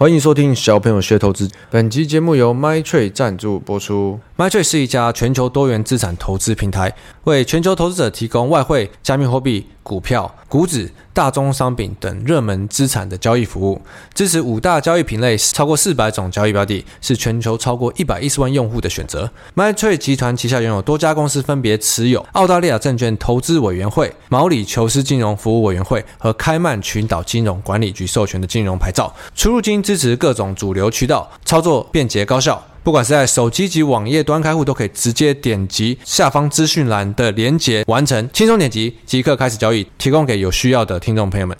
欢迎收听小朋友学投资。本集节目由 MyTrade 赞助播出。MyTrade 是一家全球多元资产投资平台，为全球投资者提供外汇、加密货币、股票、股指、大宗商品等热门资产的交易服务，支持五大交易品类，超过四百种交易标的，是全球超过一百一十万用户的选择。MyTrade 集团旗下拥有多家公司，分别持有澳大利亚证券投资委员会、毛里求斯金融服务委员会和开曼群岛金融管理局授权的金融牌照，出入金支持各种主流渠道，操作便捷高效。不管是在手机及网页端开户，都可以直接点击下方资讯栏的连结完成，轻松点击即刻开始交易，提供给有需要的听众朋友们。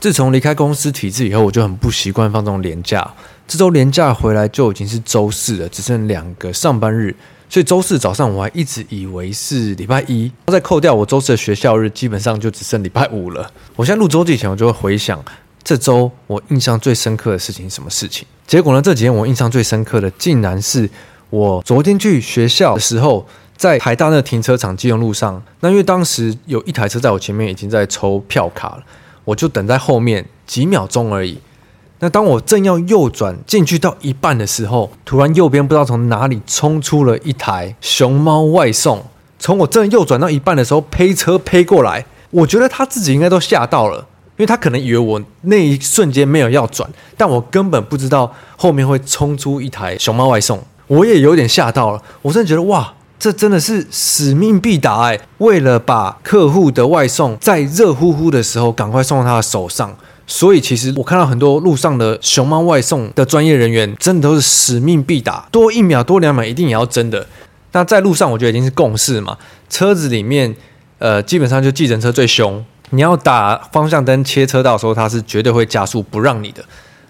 自从离开公司体制以后，我就很不习惯放这种连假。这周连假回来就已经是周四了，只剩两个上班日，所以周四早上我还一直以为是礼拜一，再扣掉我周四的学校日，基本上就只剩礼拜五了。我现在录周记前，我就会回想。这周我印象最深刻的事情是什么事情？结果呢？这几天我印象最深刻的，竟然是我昨天去学校的时候，在台大那停车场基隆路上。那因为当时有一台车在我前面已经在抽票卡了，我就等在后面几秒钟而已。那当我正要右转进去到一半的时候，突然右边不知道从哪里冲出了一台熊猫外送，从我正右转到一半的时候，呸车呸过来。我觉得他自己应该都吓到了。因为他可能以为我那一瞬间没有要转，但我根本不知道后面会冲出一台熊猫外送，我也有点吓到了。我真的觉得哇，这真的是使命必达哎！为了把客户的外送在热乎乎的时候赶快送到他的手上，所以其实我看到很多路上的熊猫外送的专业人员，真的都是使命必达，多一秒多两秒一定也要争的。那在路上，我觉得已经是共识嘛，车子里面，呃，基本上就计程车最凶。你要打方向灯切车道的时候，它是绝对会加速不让你的。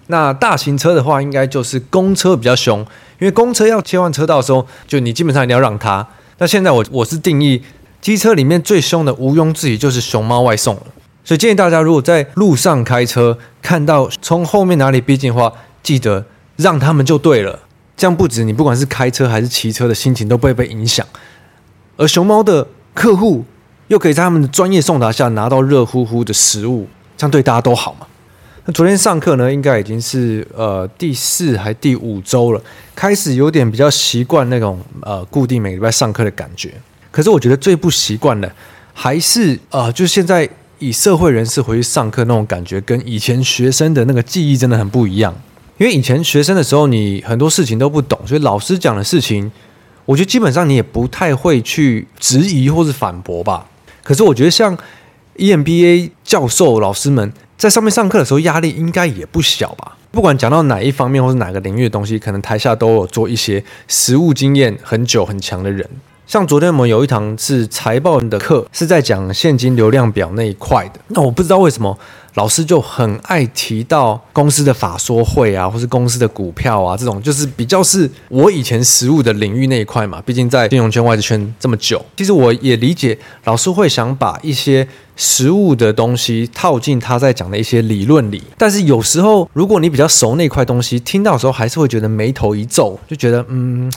那大型车的话，应该就是公车比较凶，因为公车要切换车道的时候，就你基本上一定要让它。那现在我我是定义机车里面最凶的，毋庸置疑就是熊猫外送了。所以建议大家，如果在路上开车看到从后面哪里逼近的话，记得让他们就对了。这样不止你不管是开车还是骑车的心情都不会被影响，而熊猫的客户。又可以在他们的专业送达下拿到热乎乎的食物，这样对大家都好嘛？那昨天上课呢，应该已经是呃第四还第五周了，开始有点比较习惯那种呃固定每礼拜上课的感觉。可是我觉得最不习惯的还是呃，就是现在以社会人士回去上课那种感觉，跟以前学生的那个记忆真的很不一样。因为以前学生的时候，你很多事情都不懂，所以老师讲的事情，我觉得基本上你也不太会去质疑或是反驳吧。可是我觉得，像 EMBA 教授老师们在上面上课的时候，压力应该也不小吧？不管讲到哪一方面或是哪个领域的东西，可能台下都有做一些实务经验很久很强的人。像昨天我们有一堂是财报的课，是在讲现金流量表那一块的。那我不知道为什么。老师就很爱提到公司的法说会啊，或是公司的股票啊，这种就是比较是我以前实务的领域那一块嘛。毕竟在金融圈、外资圈这么久，其实我也理解老师会想把一些实务的东西套进他在讲的一些理论里。但是有时候，如果你比较熟那块东西，听到的时候还是会觉得眉头一皱，就觉得嗯，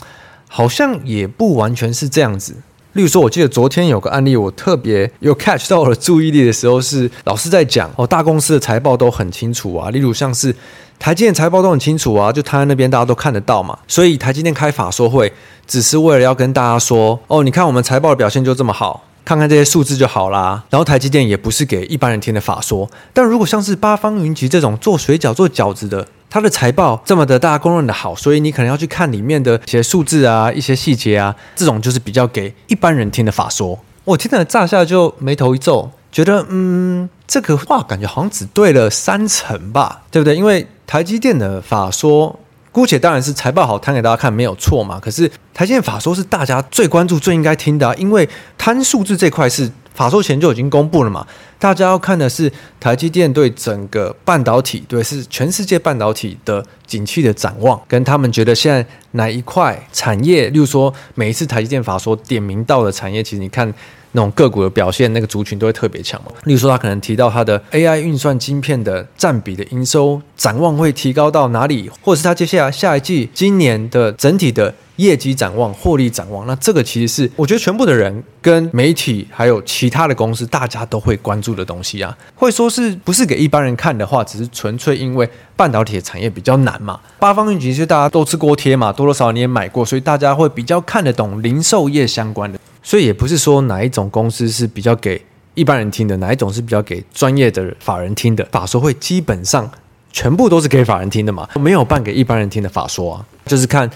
好像也不完全是这样子。例如说，我记得昨天有个案例，我特别有 catch 到我的注意力的时候，是老师在讲哦，大公司的财报都很清楚啊。例如像是台积电财报都很清楚啊，就摊在那边大家都看得到嘛。所以台积电开法说会，只是为了要跟大家说哦，你看我们财报的表现就这么好，看看这些数字就好啦。然后台积电也不是给一般人听的法说，但如果像是八方云集这种做水饺、做饺子的。他的财报这么的大家公认的好，所以你可能要去看里面的一些数字啊、一些细节啊，这种就是比较给一般人听的法说。我听了乍下就眉头一皱，觉得嗯，这个话感觉好像只对了三成吧，对不对？因为台积电的法说，姑且当然是财报好摊给大家看没有错嘛。可是台积电法说是大家最关注、最应该听的啊，因为摊数字这块是。法说前就已经公布了嘛，大家要看的是台积电对整个半导体，对，是全世界半导体的景气的展望，跟他们觉得现在哪一块产业，例如说每一次台积电法说点名到的产业，其实你看那种个股的表现，那个族群都会特别强嘛。例如说他可能提到他的 AI 运算晶片的占比的营收展望会提高到哪里，或者是他接下来下一季今年的整体的业绩展望、获利展望，那这个其实是我觉得全部的人跟媒体还有其他的公司，大家都会关注的东西啊。会说是不是给一般人看的话，只是纯粹因为半导体产业比较难嘛。八方云集其实大家都吃锅贴嘛，多多少少你也买过，所以大家会比较看得懂零售业相关的。所以也不是说哪一种公司是比较给一般人听的，哪一种是比较给专业的法人听的。法说会基本上全部都是给法人听的嘛，没有办给一般人听的法说啊，就是看。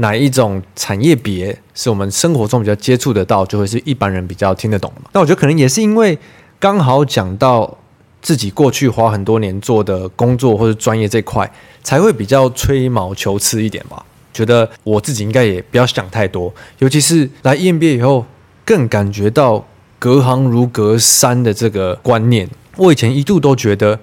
哪一种产业别是我们生活中比较接触得到，就会是一般人比较听得懂的？那我觉得可能也是因为刚好讲到自己过去花很多年做的工作或者专业这块，才会比较吹毛求疵一点吧。觉得我自己应该也不要想太多，尤其是来 EMBA 以后，更感觉到隔行如隔山的这个观念。我以前一度都觉得。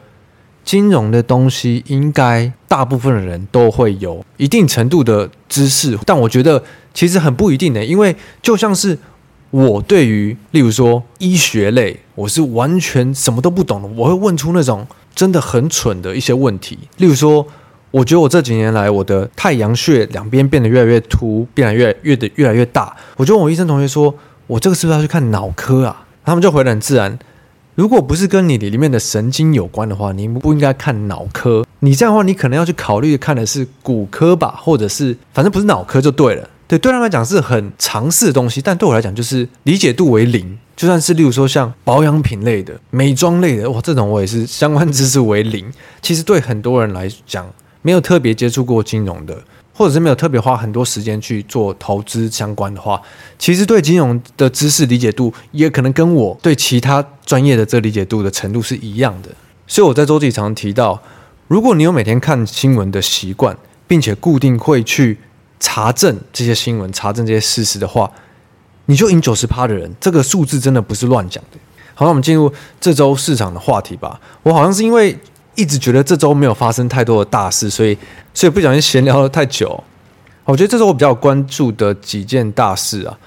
金融的东西应该大部分的人都会有一定程度的知识，但我觉得其实很不一定的，因为就像是我对于例如说医学类，我是完全什么都不懂的，我会问出那种真的很蠢的一些问题。例如说，我觉得我这几年来我的太阳穴两边变得越来越凸，变得越越的越来越大。我就问我医生同学说，我这个是不是要去看脑科啊？他们就回得很自然。如果不是跟你里面的神经有关的话，你不应该看脑科。你这样的话，你可能要去考虑看的是骨科吧，或者是反正不是脑科就对了。对，对他们来讲是很常识的东西，但对我来讲就是理解度为零。就算是例如说像保养品类的、美妆类的，哇，这种我也是相关知识为零。其实对很多人来讲，没有特别接触过金融的。或者是没有特别花很多时间去做投资相关的话，其实对金融的知识理解度也可能跟我对其他专业的这理解度的程度是一样的。所以我在周记常提到，如果你有每天看新闻的习惯，并且固定会去查证这些新闻、查证这些事实的话，你就赢九十趴的人。这个数字真的不是乱讲的。好，那我们进入这周市场的话题吧。我好像是因为。一直觉得这周没有发生太多的大事，所以所以不小心闲聊了太久。我觉得这周我比较关注的几件大事啊，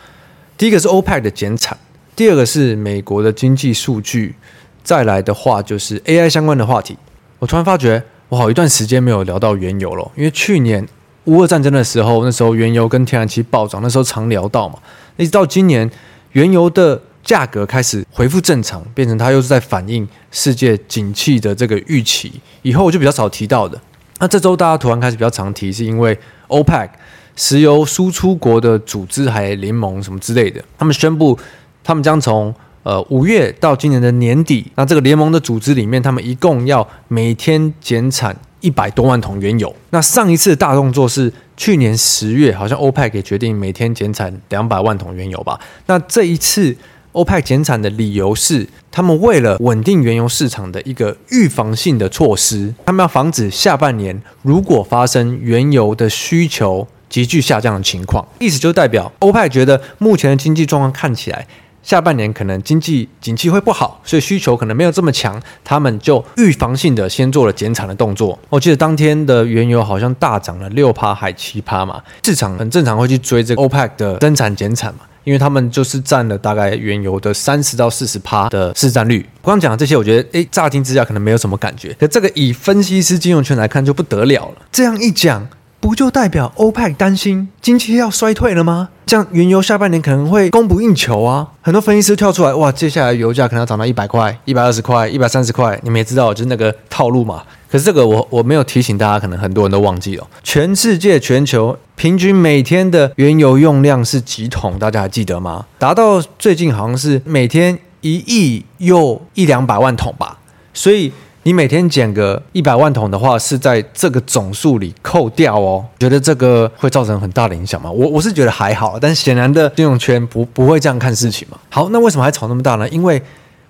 第一个是 OPEC 的减产，第二个是美国的经济数据，再来的话就是 AI 相关的话题。我突然发觉，我好一段时间没有聊到原油了，因为去年乌俄战争的时候，那时候原油跟天然气暴涨，那时候常聊到嘛，一直到今年原油的。价格开始恢复正常，变成它又是在反映世界景气的这个预期。以后我就比较少提到的。那这周大家突然开始比较常提，是因为 OPEC 石油输出国的组织还联盟什么之类的，他们宣布他们将从呃五月到今年的年底，那这个联盟的组织里面，他们一共要每天减产一百多万桶原油。那上一次大动作是去年十月，好像 OPEC 也决定每天减产两百万桶原油吧。那这一次。欧派减产的理由是，他们为了稳定原油市场的一个预防性的措施，他们要防止下半年如果发生原油的需求急剧下降的情况。意思就代表欧派觉得目前的经济状况看起来下半年可能经济景气会不好，所以需求可能没有这么强，他们就预防性的先做了减产的动作。我记得当天的原油好像大涨了六趴还七趴嘛，市场很正常会去追这个欧派的增产减产嘛。因为他们就是占了大概原油的三十到四十趴的市占率。我刚讲的这些，我觉得诶，乍听之下可能没有什么感觉，可这个以分析师金融圈来看就不得了了。这样一讲，不就代表欧派担心经济要衰退了吗？这样原油下半年可能会供不应求啊！很多分析师跳出来，哇，接下来油价可能要涨到一百块、一百二十块、一百三十块，你们也知道，就是那个套路嘛。可是这个我我没有提醒大家，可能很多人都忘记了。全世界全球平均每天的原油用量是几桶？大家还记得吗？达到最近好像是每天一亿又一两百万桶吧，所以。你每天减个一百万桶的话，是在这个总数里扣掉哦。觉得这个会造成很大的影响吗？我我是觉得还好，但显然的金融圈不不会这样看事情嘛。好，那为什么还吵那么大呢？因为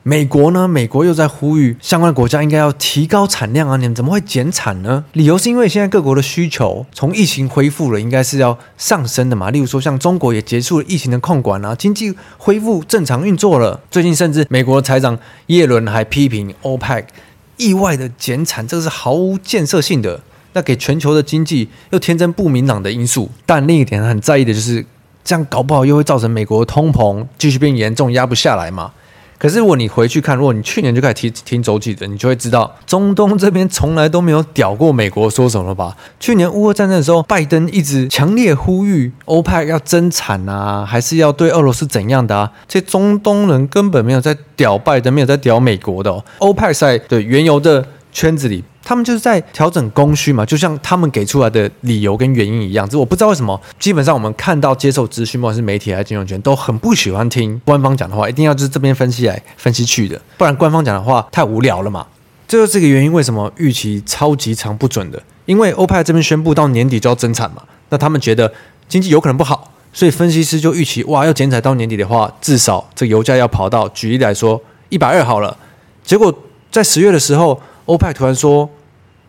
美国呢，美国又在呼吁相关国家应该要提高产量啊，你们怎么会减产呢？理由是因为现在各国的需求从疫情恢复了，应该是要上升的嘛。例如说，像中国也结束了疫情的控管啊，经济恢复正常运作了。最近甚至美国的财长耶伦还批评 OPEC。意外的减产，这个是毫无建设性的，那给全球的经济又天真不明朗的因素。但另一点很在意的就是，这样搞不好又会造成美国通膨继续变严重，压不下来嘛。可是如果你回去看，如果你去年就开始听听周记的，你就会知道，中东这边从来都没有屌过美国说什么吧？去年乌俄战争的时候，拜登一直强烈呼吁欧派要增产啊，还是要对俄罗斯怎样的啊？这中东人根本没有在屌拜登，没有在屌美国的。欧派在对原油的圈子里。他们就是在调整供需嘛，就像他们给出来的理由跟原因一样。这我不知道为什么，基本上我们看到接受资讯，不管是媒体还是金融圈，都很不喜欢听官方讲的话，一定要就是这边分析来分析去的，不然官方讲的话太无聊了嘛。这就是这个原因，为什么预期超级长不准的？因为欧派这边宣布到年底就要增产嘛，那他们觉得经济有可能不好，所以分析师就预期哇，要减产到年底的话，至少这油价要跑到举例来说一百二好了。结果在十月的时候。欧派突然说：“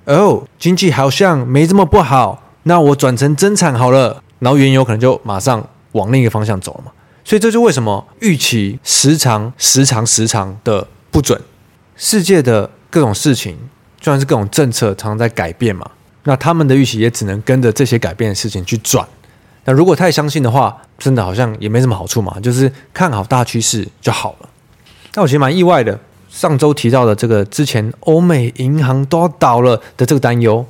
哦，经济好像没这么不好，那我转成增产好了。”然后原油可能就马上往另一个方向走了嘛。所以这就为什么预期时长、时长、时长的不准。世界的各种事情，就算是各种政策，常常在改变嘛。那他们的预期也只能跟着这些改变的事情去转。那如果太相信的话，真的好像也没什么好处嘛。就是看好大趋势就好了。那我其实蛮意外的。上周提到的这个之前欧美银行都倒了的这个担忧，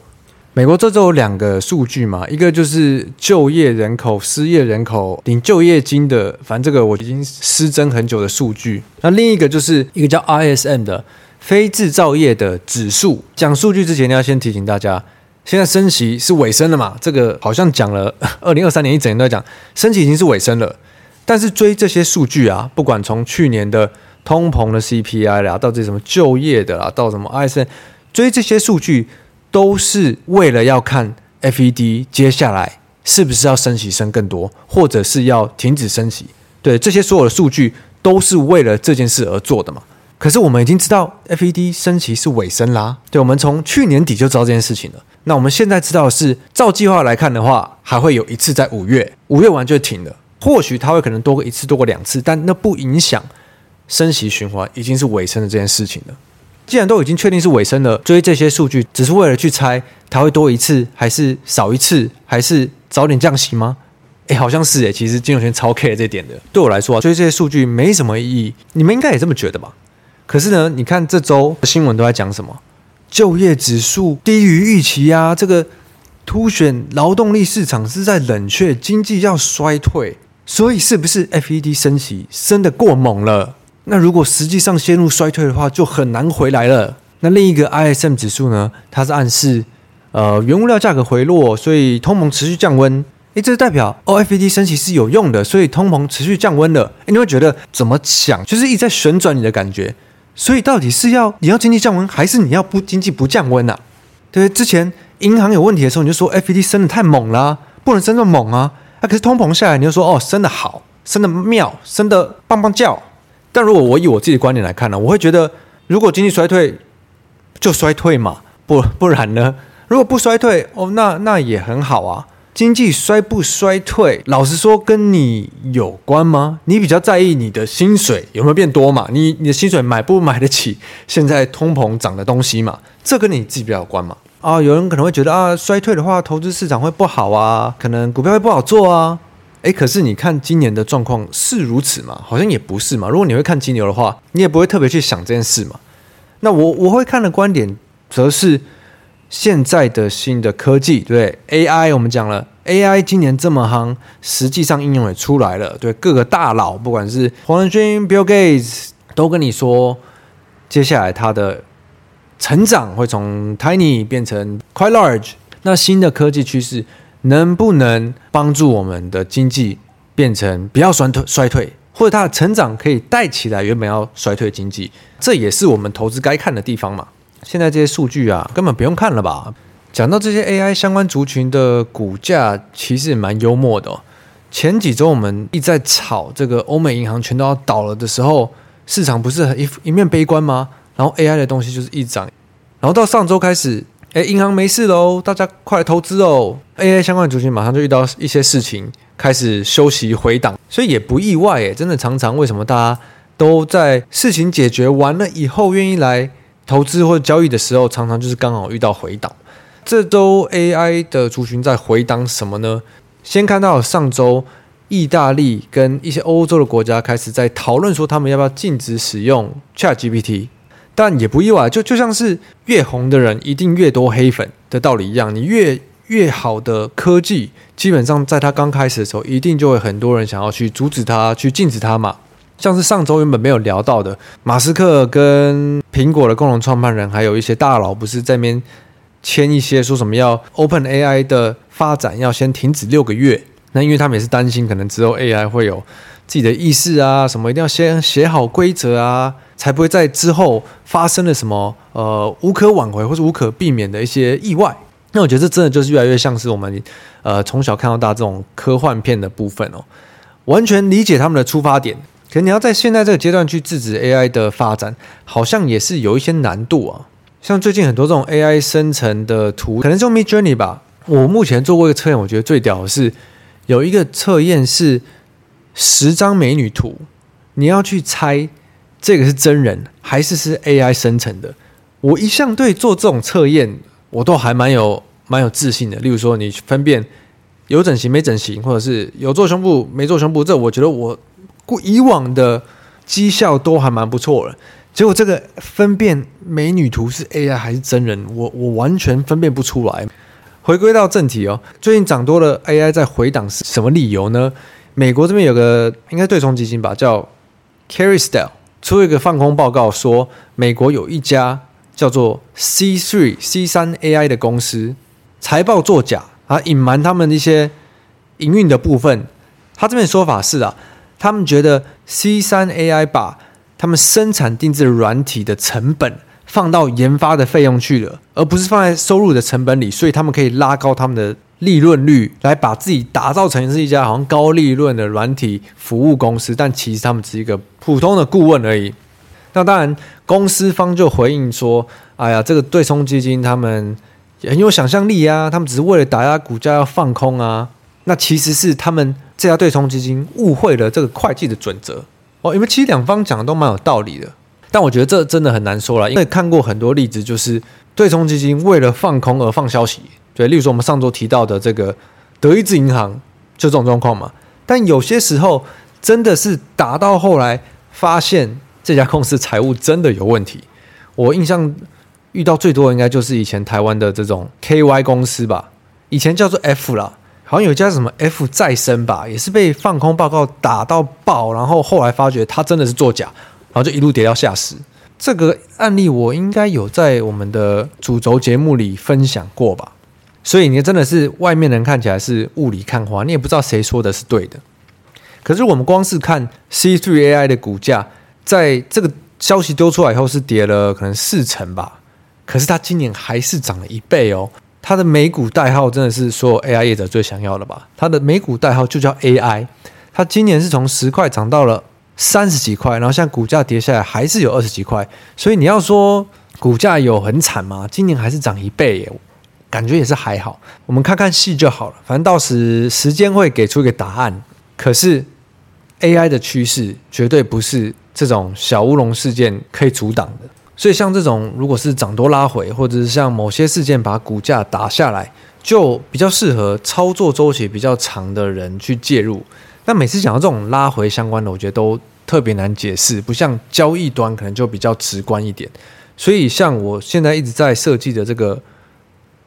美国这周有两个数据嘛，一个就是就业人口、失业人口领就业金的，反正这个我已经失真很久的数据。那另一个就是一个叫 ISM 的非制造业的指数。讲数据之前，要先提醒大家，现在升息是尾声了嘛？这个好像讲了 二零二三年一整年都在讲升息已经是尾声了，但是追这些数据啊，不管从去年的。通膨的 CPI 啦，到底什么就业的啦，到什么 ISN，追这些数据都是为了要看 FED 接下来是不是要升息升更多，或者是要停止升息。对，这些所有的数据都是为了这件事而做的嘛。可是我们已经知道 FED 升息是尾声啦，对，我们从去年底就知道这件事情了。那我们现在知道的是，照计划来看的话，还会有一次在五月，五月完就停了。或许它会可能多过一次，多过两次，但那不影响。升息循环已经是尾声的这件事情了。既然都已经确定是尾声了，追这些数据只是为了去猜它会多一次，还是少一次，还是早点降息吗？诶，好像是诶。其实金融圈超 care 这点的。对我来说啊，追这些数据没什么意义。你们应该也这么觉得吧？可是呢，你看这周新闻都在讲什么？就业指数低于预期啊，这个凸显劳动力市场是在冷却，经济要衰退。所以是不是 FED 升息升得过猛了？那如果实际上陷入衰退的话，就很难回来了。那另一个 ISM 指数呢？它是暗示，呃，原物料价格回落，所以通膨持续降温。诶，这代表 O F E D 升息是有用的，所以通膨持续降温了。诶，你会觉得怎么想？就是一直在旋转你的感觉。所以到底是要你要经济降温，还是你要不经济不降温啊？对，之前银行有问题的时候，你就说 FED 升的太猛了，不能升这么猛啊。啊，可是通膨下来，你就说哦，升的好，升的妙，升的棒棒叫。但如果我以我自己的观点来看呢，我会觉得，如果经济衰退，就衰退嘛，不不然呢？如果不衰退，哦，那那也很好啊。经济衰不衰退，老实说跟你有关吗？你比较在意你的薪水有没有变多嘛？你你的薪水买不买得起现在通膨涨的东西嘛？这跟你自己比较有关嘛？啊，有人可能会觉得啊，衰退的话，投资市场会不好啊，可能股票会不好做啊。诶，可是你看今年的状况是如此吗？好像也不是嘛。如果你会看金牛的话，你也不会特别去想这件事嘛。那我我会看的观点，则是现在的新的科技，对 AI，我们讲了 AI 今年这么夯，实际上应用也出来了。对各个大佬，不管是黄仁勋、Bill Gates，都跟你说，接下来它的成长会从 tiny 变成 quite large。那新的科技趋势。能不能帮助我们的经济变成不要衰退衰退，或者它的成长可以带起来原本要衰退经济？这也是我们投资该看的地方嘛。现在这些数据啊，根本不用看了吧？讲到这些 AI 相关族群的股价，其实蛮幽默的。前几周我们一直在炒这个欧美银行全都要倒了的时候，市场不是很一一面悲观吗？然后 AI 的东西就是一涨，然后到上周开始。哎，银行没事喽，大家快来投资哦！AI 相关的族群马上就遇到一些事情，开始休息回档，所以也不意外诶，真的常常为什么大家都在事情解决完了以后愿意来投资或者交易的时候，常常就是刚好遇到回档。这周 AI 的族群在回档什么呢？先看到上周意大利跟一些欧洲的国家开始在讨论说，他们要不要禁止使用 ChatGPT。但也不意外，就就像是越红的人一定越多黑粉的道理一样，你越越好的科技，基本上在它刚开始的时候，一定就会很多人想要去阻止它，去禁止它嘛。像是上周原本没有聊到的，马斯克跟苹果的共同创办人，还有一些大佬，不是在那边签一些说什么要 Open AI 的发展要先停止六个月。那因为他们也是担心，可能之后 AI 会有自己的意识啊，什么一定要先写好规则啊，才不会在之后发生了什么呃无可挽回或是无可避免的一些意外。那我觉得这真的就是越来越像是我们呃从小看到大这种科幻片的部分哦，完全理解他们的出发点。可是你要在现在这个阶段去制止 AI 的发展，好像也是有一些难度啊。像最近很多这种 AI 生成的图，可能是用 Midjourney 吧。我目前做过一个测验，我觉得最屌的是。有一个测验是十张美女图，你要去猜这个是真人还是是 AI 生成的。我一向对做这种测验，我都还蛮有蛮有自信的。例如说，你分辨有整形没整形，或者是有做胸部没做胸部，这我觉得我过以往的绩效都还蛮不错的。结果这个分辨美女图是 AI 还是真人，我我完全分辨不出来。回归到正题哦，最近涨多了 AI 在回档是什么理由呢？美国这边有个应该对冲基金吧，叫 Carlyle 出一个放空报告，说美国有一家叫做 C3 C 三 AI 的公司财报作假啊，隐瞒他们一些营运的部分。他这边说法是啊，他们觉得 C 三 AI 把他们生产定制软体的成本。放到研发的费用去了，而不是放在收入的成本里，所以他们可以拉高他们的利润率，来把自己打造成是一家好像高利润的软体服务公司，但其实他们只是一个普通的顾问而已。那当然，公司方就回应说：“哎呀，这个对冲基金他们很有想象力啊，他们只是为了打压股价要放空啊。”那其实是他们这家对冲基金误会了这个会计的准则哦，因为其实两方讲的都蛮有道理的。但我觉得这真的很难说了，因为看过很多例子，就是对冲基金为了放空而放消息，对，例如说我们上周提到的这个德意志银行，就这种状况嘛。但有些时候真的是打到后来，发现这家公司财务真的有问题。我印象遇到最多的应该就是以前台湾的这种 KY 公司吧，以前叫做 F 啦，好像有一家什么 F 再生吧，也是被放空报告打到爆，然后后来发觉它真的是作假。然后就一路跌到下市，这个案例我应该有在我们的主轴节目里分享过吧？所以你真的是外面人看起来是雾里看花，你也不知道谁说的是对的。可是我们光是看 C3 AI 的股价，在这个消息丢出来以后是跌了可能四成吧，可是它今年还是涨了一倍哦。它的美股代号真的是所有 AI 业者最想要的吧？它的美股代号就叫 AI，它今年是从十块涨到了。三十几块，然后现在股价跌下来还是有二十几块，所以你要说股价有很惨吗？今年还是涨一倍耶，感觉也是还好。我们看看戏就好了，反正到时时间会给出一个答案。可是 AI 的趋势绝对不是这种小乌龙事件可以阻挡的，所以像这种如果是涨多拉回，或者是像某些事件把股价打下来，就比较适合操作周期比较长的人去介入。那每次讲到这种拉回相关的，我觉得都特别难解释，不像交易端可能就比较直观一点。所以，像我现在一直在设计的这个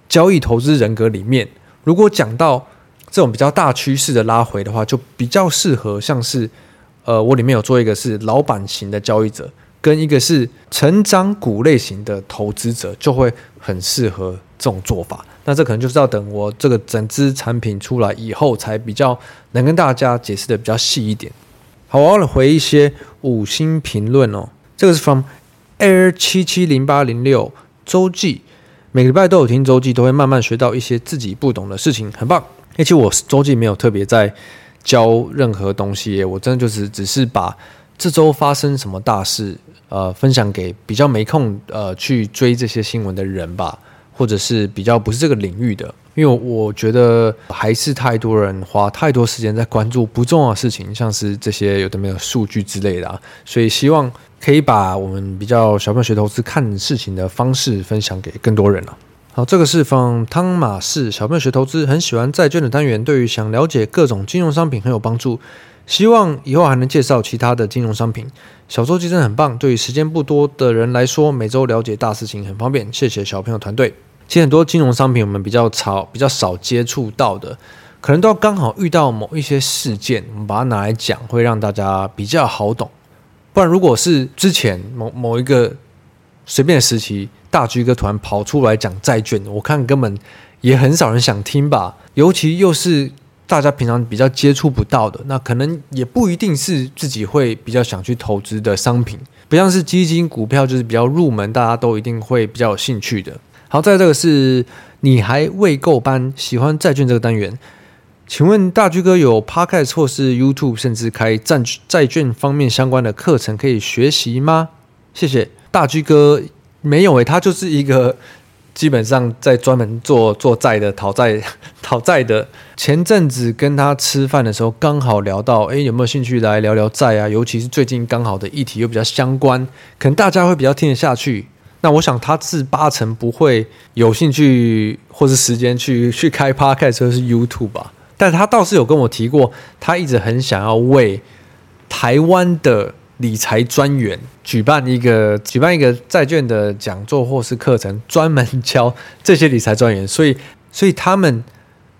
交易投资人格里面，如果讲到这种比较大趋势的拉回的话，就比较适合像是呃，我里面有做一个是老板型的交易者，跟一个是成长股类型的投资者，就会很适合这种做法。那这可能就是要等我这个整支产品出来以后，才比较能跟大家解释的比较细一点。好，我要回一些五星评论哦。这个是 from air 七七零八零六周记，每个礼拜都有听周记，都会慢慢学到一些自己不懂的事情，很棒。而且我周记没有特别在教任何东西，我真的就是只是把这周发生什么大事，呃，分享给比较没空呃去追这些新闻的人吧。或者是比较不是这个领域的，因为我觉得还是太多人花太多时间在关注不重要的事情，像是这些有的没有数据之类的啊，所以希望可以把我们比较小朋友学投资看事情的方式分享给更多人了。好，这个是从汤马士小朋友学投资，很喜欢债券的单元，对于想了解各种金融商品很有帮助。希望以后还能介绍其他的金融商品。小周记真的很棒，对于时间不多的人来说，每周了解大事情很方便。谢谢小朋友团队。其实很多金融商品我们比较少、比较少接触到的，可能都要刚好遇到某一些事件，我们把它拿来讲，会让大家比较好懂。不然，如果是之前某某一个随便的时期，大居哥突然跑出来讲债券，我看根本也很少人想听吧。尤其又是大家平常比较接触不到的，那可能也不一定是自己会比较想去投资的商品，不像是基金、股票，就是比较入门，大家都一定会比较有兴趣的。好，再这个是你还未够班，喜欢债券这个单元，请问大居哥有 Podcast 或是 YouTube，甚至开债债券方面相关的课程可以学习吗？谢谢大居哥。没有诶、他就是一个基本上在专门做做债的讨债 讨债的。前阵子跟他吃饭的时候，刚好聊到，诶，有没有兴趣来聊聊债啊？尤其是最近刚好的议题又比较相关，可能大家会比较听得下去。那我想他是八成不会有兴趣或是时间去去开 Podcast 或是 YouTube 吧。但他倒是有跟我提过，他一直很想要为台湾的。理财专员举办一个举办一个债券的讲座或是课程，专门教这些理财专员，所以所以他们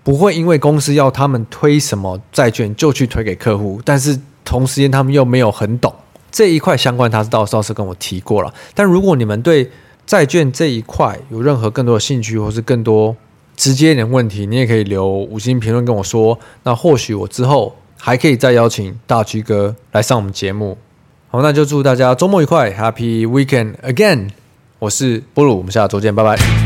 不会因为公司要他们推什么债券就去推给客户，但是同时间他们又没有很懂这一块相关，他是倒倒是跟我提过了。但如果你们对债券这一块有任何更多的兴趣，或是更多直接一点问题，你也可以留五星评论跟我说。那或许我之后还可以再邀请大居哥来上我们节目。好，那就祝大家周末愉快，Happy Weekend again！我是波鲁，我们下周见，拜拜。